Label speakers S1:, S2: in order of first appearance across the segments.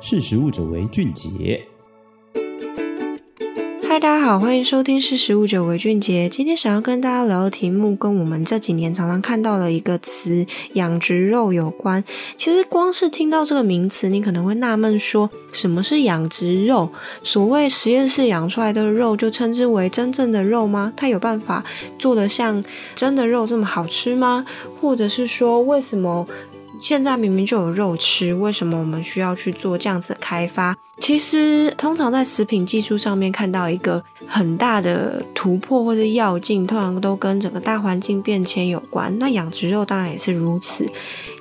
S1: 识食物者为俊杰。
S2: 嗨，大家好，欢迎收听《识食物者为俊杰》。今天想要跟大家聊的题目，跟我们这几年常常看到的一个词——养殖肉有关。其实，光是听到这个名词，你可能会纳闷说，什么是养殖肉？所谓实验室养出来的肉，就称之为真正的肉吗？它有办法做得像真的肉这么好吃吗？或者是说，为什么？现在明明就有肉吃，为什么我们需要去做这样子的开发？其实，通常在食品技术上面看到一个很大的突破或者要进，通常都跟整个大环境变迁有关。那养殖肉当然也是如此。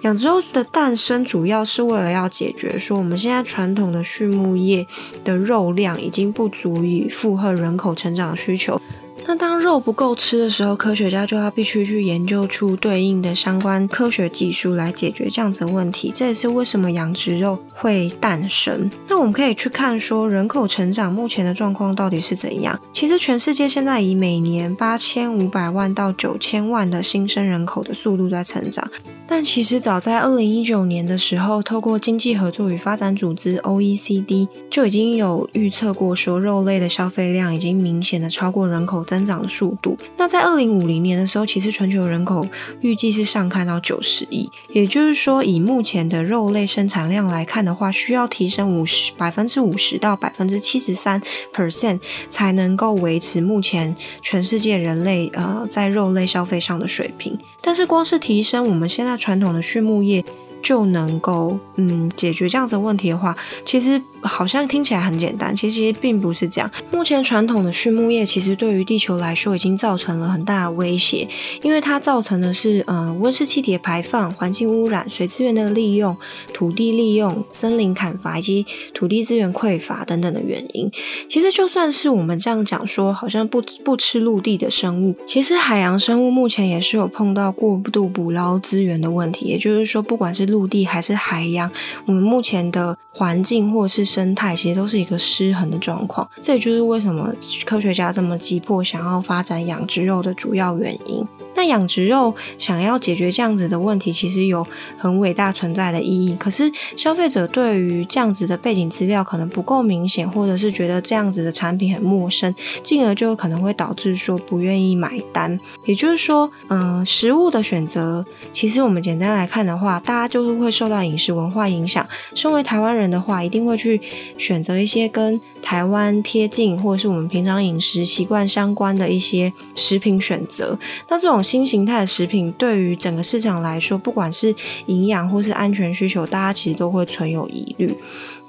S2: 养殖肉的诞生主要是为了要解决说，我们现在传统的畜牧业的肉量已经不足以负荷人口成长需求。那肉不够吃的时候，科学家就要必须去研究出对应的相关科学技术来解决这样子的问题。这也是为什么养殖肉会诞生。那我们可以去看说，人口成长目前的状况到底是怎样？其实全世界现在以每年八千五百万到九千万的新生人口的速度在成长。但其实早在二零一九年的时候，透过经济合作与发展组织 OECD 就已经有预测过说，肉类的消费量已经明显的超过人口增长速度。那在二零五零年的时候，其实全球人口预计是上看到九十亿，也就是说，以目前的肉类生产量来看的话，需要提升五十百分之五十到百分之七十三 percent 才能够维持目前全世界人类呃在肉类消费上的水平。但是光是提升我们现在。传统的畜牧业就能够嗯解决这样子的问题的话，其实。好像听起来很简单，其实并不是这样。目前传统的畜牧业其实对于地球来说已经造成了很大的威胁，因为它造成的是呃温室气体的排放、环境污染、水资源的利用、土地利用、森林砍伐以及土地资源匮乏等等的原因。其实就算是我们这样讲说，好像不不吃陆地的生物，其实海洋生物目前也是有碰到过度捕捞资源的问题。也就是说，不管是陆陆地还是海洋，我们目前的环境或是生态其实都是一个失衡的状况，这也就是为什么科学家这么急迫想要发展养殖肉的主要原因。那养殖肉想要解决这样子的问题，其实有很伟大存在的意义。可是消费者对于这样子的背景资料可能不够明显，或者是觉得这样子的产品很陌生，进而就可能会导致说不愿意买单。也就是说，嗯、呃，食物的选择，其实我们简单来看的话，大家就就是会受到饮食文化影响。身为台湾人的话，一定会去选择一些跟台湾贴近，或者是我们平常饮食习惯相关的一些食品选择。那这种。新形态的食品对于整个市场来说，不管是营养或是安全需求，大家其实都会存有疑虑。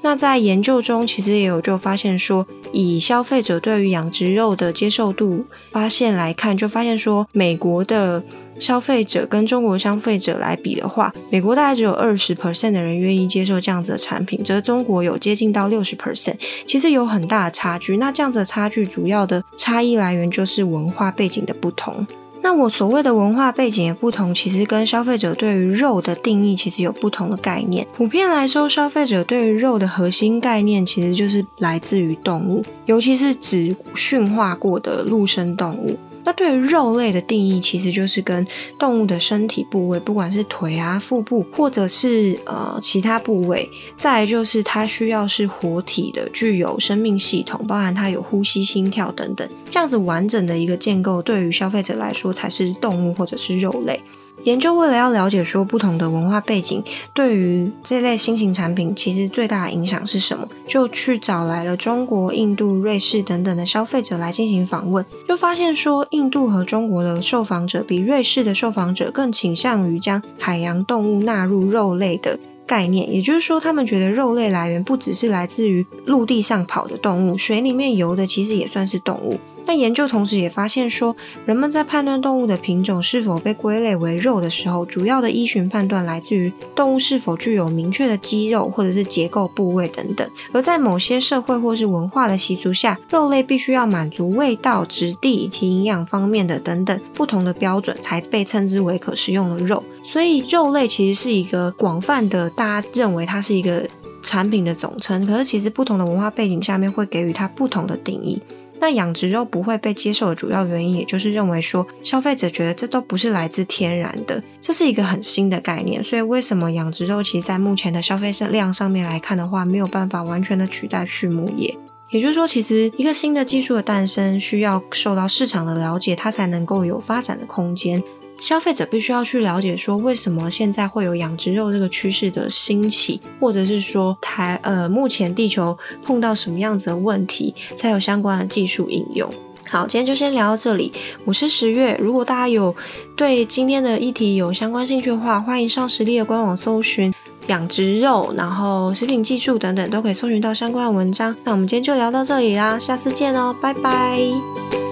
S2: 那在研究中，其实也有就发现说，以消费者对于养殖肉的接受度发现来看，就发现说，美国的消费者跟中国消费者来比的话，美国大概只有二十 percent 的人愿意接受这样子的产品，则中国有接近到六十 percent，其实有很大的差距。那这样子的差距，主要的差异来源就是文化背景的不同。那我所谓的文化背景也不同，其实跟消费者对于肉的定义其实有不同的概念。普遍来说，消费者对于肉的核心概念其实就是来自于动物，尤其是指驯化过的陆生动物。那对于肉类的定义，其实就是跟动物的身体部位，不管是腿啊、腹部，或者是呃其他部位，再来就是它需要是活体的，具有生命系统，包含它有呼吸、心跳等等，这样子完整的一个建构，对于消费者来说才是动物或者是肉类。研究为了要了解说不同的文化背景对于这类新型产品其实最大的影响是什么，就去找来了中国、印度、瑞士等等的消费者来进行访问，就发现说印度和中国的受访者比瑞士的受访者更倾向于将海洋动物纳入肉类的概念，也就是说，他们觉得肉类来源不只是来自于陆地上跑的动物，水里面游的其实也算是动物。那研究同时也发现说，人们在判断动物的品种是否被归类为肉的时候，主要的依循判断来自于动物是否具有明确的肌肉或者是结构部位等等。而在某些社会或是文化的习俗下，肉类必须要满足味道、质地以及营养方面的等等不同的标准，才被称之为可食用的肉。所以，肉类其实是一个广泛的。大家认为它是一个产品的总称，可是其实不同的文化背景下面会给予它不同的定义。那养殖肉不会被接受的主要原因，也就是认为说消费者觉得这都不是来自天然的，这是一个很新的概念。所以为什么养殖肉其实在目前的消费量上面来看的话，没有办法完全的取代畜牧业？也就是说，其实一个新的技术的诞生，需要受到市场的了解，它才能够有发展的空间。消费者必须要去了解说，为什么现在会有养殖肉这个趋势的兴起，或者是说台呃目前地球碰到什么样子的问题，才有相关的技术应用。好，今天就先聊到这里。我是十月，如果大家有对今天的议题有相关兴趣的话，欢迎上实力的官网搜寻养殖肉，然后食品技术等等都可以搜寻到相关的文章。那我们今天就聊到这里啦，下次见哦，拜拜。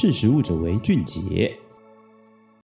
S1: 识时务者为俊杰。